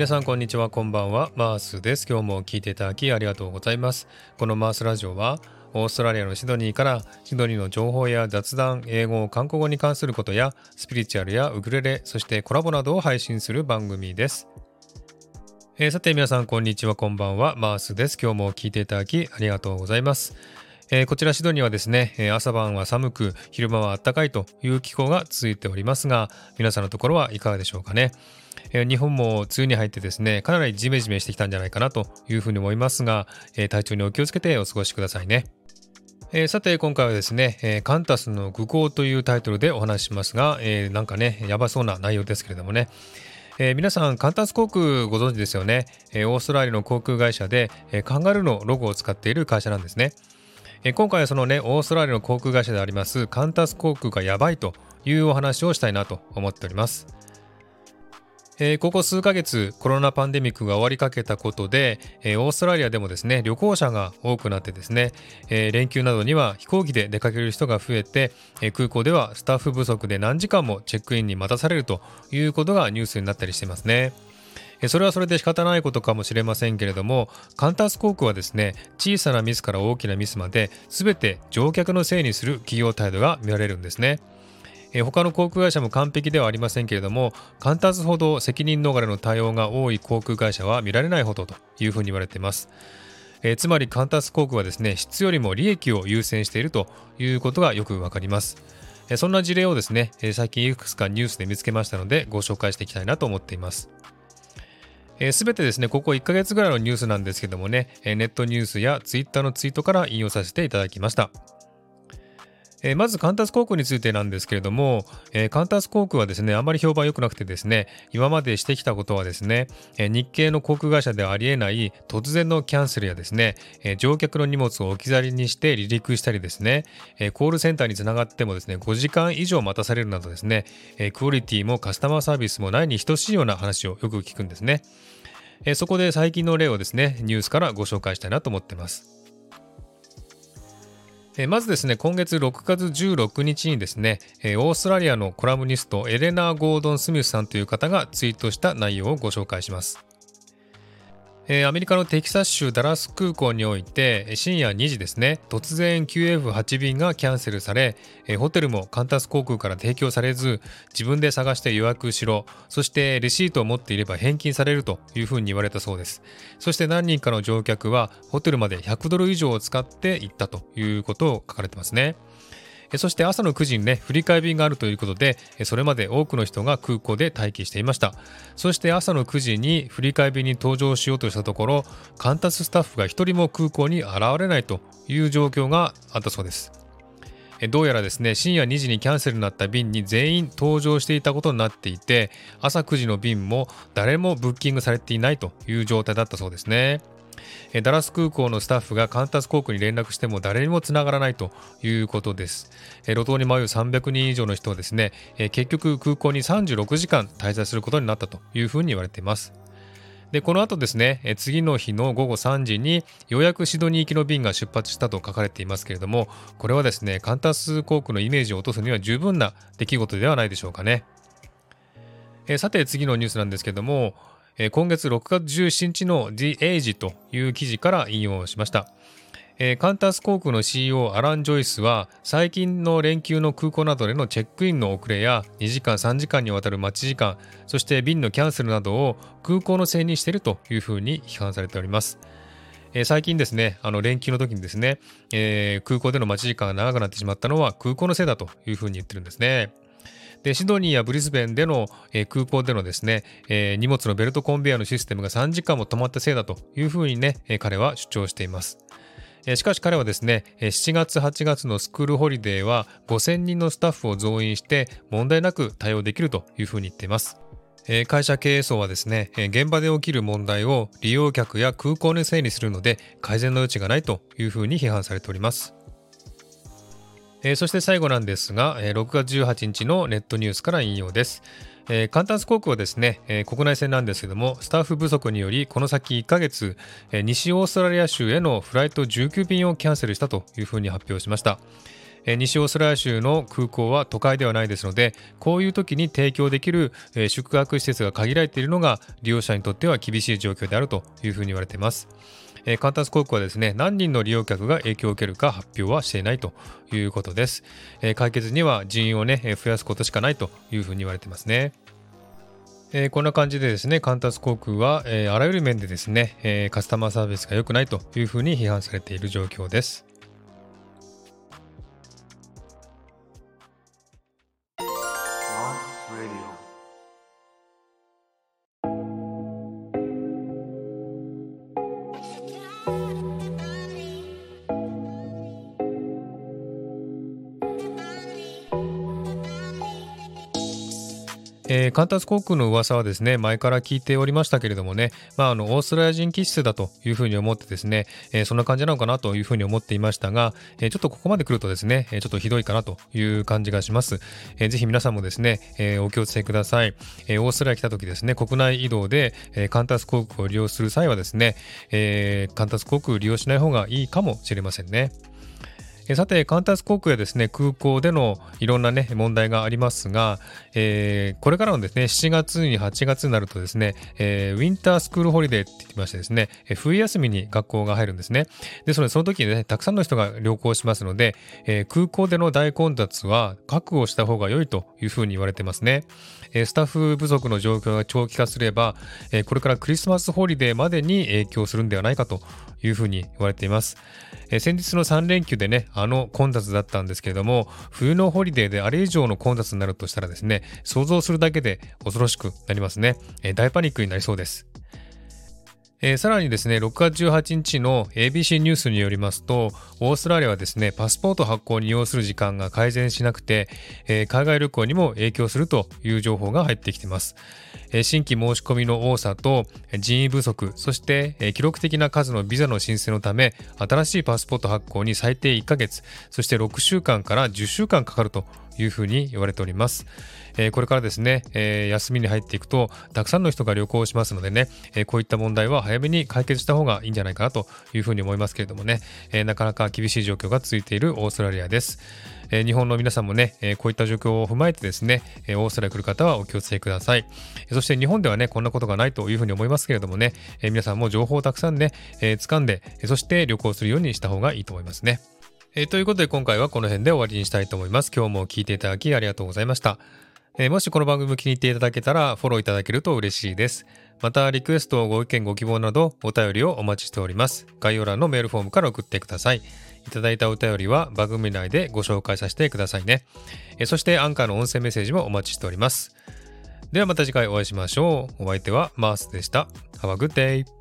皆さんこんにちはこんばんはマースです今日も聞いていただきありがとうございますこのマースラジオはオーストラリアのシドニーからシドニーの情報や雑談、英語、韓国語に関することやスピリチュアルやウクレレ、そしてコラボなどを配信する番組です。えー、さて皆さんこんにちはこんばんはマースです。今日も聞いていただきありがとうございます。えー、こちらシドニーはですねえ、朝晩は寒く昼間は暖かいという気候が続いておりますが皆さんのところはいかがでしょうかね。日本も梅雨に入ってですねかなりジメジメしてきたんじゃないかなというふうに思いますが、体調にお気をつけてお過ごしくださいね。えー、さて今回はですね、えー、カンタスの愚行というタイトルでお話ししますが、えー、なんかねやばそうな内容ですけれどもね、え、皆さんカンタス航空ご存知ですよね、え、オーストラリアの航空会社で、え、カンガルーのロゴを使っている会社なんですね、え、今回はそのねオーストラリアの航空会社でありますカンタス航空がやばいというお話をしたいなと思っております。えー、ここ数ヶ月コロナパンデミックが終わりかけたことで、えー、オーストラリアでもですね旅行者が多くなってですね、えー、連休などには飛行機で出かける人が増えて、え空港ではスタッフ不足で何時間もチェックインに待たされるということがニュースになったりしてますね。それはそれで仕方ないことかもしれませんけれどもカンタス航空はですね小さなミスから大きなミスまで全て乗客のせいにする企業態度が見られるんですね。え他の航空会社も完璧ではありませんけれどもカンタスほど責任逃れの対応が多い航空会社は見られないほどというふうに言われています。えー、つまりカンタス航空はですね質よりも利益を優先しているということがよくわかります。えー、そんな事例をですね、えー、最近いくつかニュースで見つけましたのでご紹介していきたいなと思っています。す、べ、てですね、ここ1ヶ月ぐらいのニュースなんですけどもね、ネットニュースやツイッターのツイートから引用させていただきました。え、まずカンタス航空についてなんですけれども、え、カンタス航空はですねあまり評判良くなくてですね今までしてきたことはですね、え、日系の航空会社ではありえない突然のキャンセルやですね、え乗客の荷物を置き去りにして離陸したりですね、えコールセンターにつながってもですね5時間以上待たされるなどですね、えクオリティもカスタマーサービスもないに等しいような話をよく聞くんですね、えそこで最近の例をですねニュースからご紹介したいなと思ってます。えまずですね、今月6月16日にですね、えオーストラリアのコラムニストエレナー・ゴードン・スミスさんという方がツイートした内容をご紹介します。えー、アメリカのテキサス州ダラス空港において深夜2時ですね。突然 QF8 便がキャンセルされ、えー、ホテルもカンタス航空から提供されず自分で探して予約しろ。そしてレシートを持っていれば返金されるというふうに言われたそうです。そして何人かの乗客はホテルまで100ドル以上を使って行ったということを書かれてますね。そして朝の9時にね、振り替え便があるということで、それまで多くの人が空港で待機していました。そして朝の9時に振り替え便に搭乗しようとしたところ、カンタススタッフが1人も空港に現れないという状況があったそうです。どうやらですね、深夜2時にキャンセルになった便に全員搭乗していたことになっていて、朝9時の便も誰もブッキングされていないという状態だったそうですね。ダラス空港のスタッフがカンタス航空に連絡しても誰にもつながらないということです。路頭に迷う300人以上の人はですね、結局空港に36時間滞在することになったというふうに言われています。で、この後ですね、次の日の午後3時にようやくシドニー行きの便が出発したと書かれていますけれども、これはですね、カンタス航空のイメージを落とすには十分な出来事ではないでしょうかね。えさて次のニュースなんですけども、今月6月17日の The Age という記事から引用しました。カンタス航空の CEO アラン・ジョイスは最近の連休の空港などでのチェックインの遅れや2時間3時間にわたる待ち時間そして便のキャンセルなどを空港のせいにしているというふうに批判されております。最近ですね、あの連休の時にですね、えー、空港での待ち時間が長くなってしまったのは空港のせいだというふうに言ってるんですね。でシドニーやブリスベンでの、えー、空港でのですね、えー、荷物のベルトコンベヤーのシステムが3時間も止まったせいだというふうにね、えー、彼は主張しています。しかし彼はですね、7月8月のスクールホリデーは5000人のスタッフを増員して問題なく対応できるというふうに言っています。会社経営層はですね、現場で起きる問題を利用客や空港のせいにするので改善の余地がないというふうに批判されております。えー、そして最後なんですが、えー、6月18日のネットニュースから引用です。えー、カンタス航空はですね、えー、国内線なんですけども、スタッフ不足により、この先1ヶ月、えー、西オーストラリア州へのフライト19便をキャンセルしたというふうに発表しました。西オーストラリア州の空港は都会ではないですのでこういう時に提供できる宿泊施設が限られているのが利用者にとっては厳しい状況であるというふうに言われていますえカンタス航空はですね何人の利用客が影響を受けるか発表はしていないということですえ解決には人員をね増やすことしかないというふうに言われてますねえー、こんな感じでですね、カンタス航空は、えー、あらゆる面でですね、えー、カスタマーサービスが良くないというふうに批判されている状況です。えー、カンタス航空の噂はですね、前から聞いておりましたけれどもね、まあ、あの、オーストラリア人気質だというふうに思ってですね、えー、そんな感じなのかなというふうに思っていましたが、えー、ちょっとここまで来るとですね、えちょっとひどいかなという感じがします。えー、ぜひ皆さんもですね、えー、お気をつけください。えー、オーストラリア来た時ですね、国内移動で、えー、カンタス航空を利用する際はですね、えー、カンタス航空を利用しない方がいいかもしれませんね。さて、カンタス航空やですね、空港でのいろんなね、問題がありますが、えー、これからのですね、7月に8月になるとですね、えー、 winter school holiday って言ってましてですね、え、冬休みに学校が入るんですね。ですので、その時にね、たくさんの人が旅行しますので、えー、空港での大混雑は覚悟した方が良いというふうに言われてますね。え、スタッフ不足の状況が長期化すれば、え、これから Christmas holiday までに影響するんではないかというふうに言われています。え、先日の3連休でね、あの混雑だったんですけれども、冬の holiday であれ以上の混雑になるとしたらですね、想像するだけで恐ろしくなりますね。え、大パニックになりそうです。えー、さらにですね、6月18日の ABC ニュースによりますと、オーストラリアはですね、パスポート発行に要する時間が改善しなくて、えー、海外旅行にも影響するという情報が入ってきています。えー、新規申し込みの多さと人員不足、そして、えー、記録的な数のビザの申請のため、新しいパスポート発行に最低1ヶ月、そして6週間から10週間かかるというふうに言われております。えー、これからですね、えー、休みに入っていくと、たくさんの人が旅行しますのでね、えー、こういった問題は早めに解決した方がいいんじゃないかなというふうに思いますけれどもね、えなかなか厳しい状況が続いているオーストラリアです。え日本の皆さんもね、えこういった状況を踏まえてですね、えオーストラリア来る方はお気をつけください。そして日本ではね、こんなことがないというふうに思いますけれどもね、え皆さんも情報をたくさんね、え掴んで、そして旅行するようにした方がいいと思いますね。えー、ということで今回はこの辺で終わりにしたいと思います。今日も聞いていただきありがとうございました。えー、もしこの番組気に入っていただけたらフォローいただけると嬉しいです。またリクエスト、ご意見、ご希望などお便りをお待ちしております。概要欄のメールフォームから送ってください。いただいたお便りは番組内でご紹介させてくださいね。えー、そしてアンカーの音声メッセージもお待ちしております。ではまた次回お会いしましょう。お相手はマースでした。Have a good day!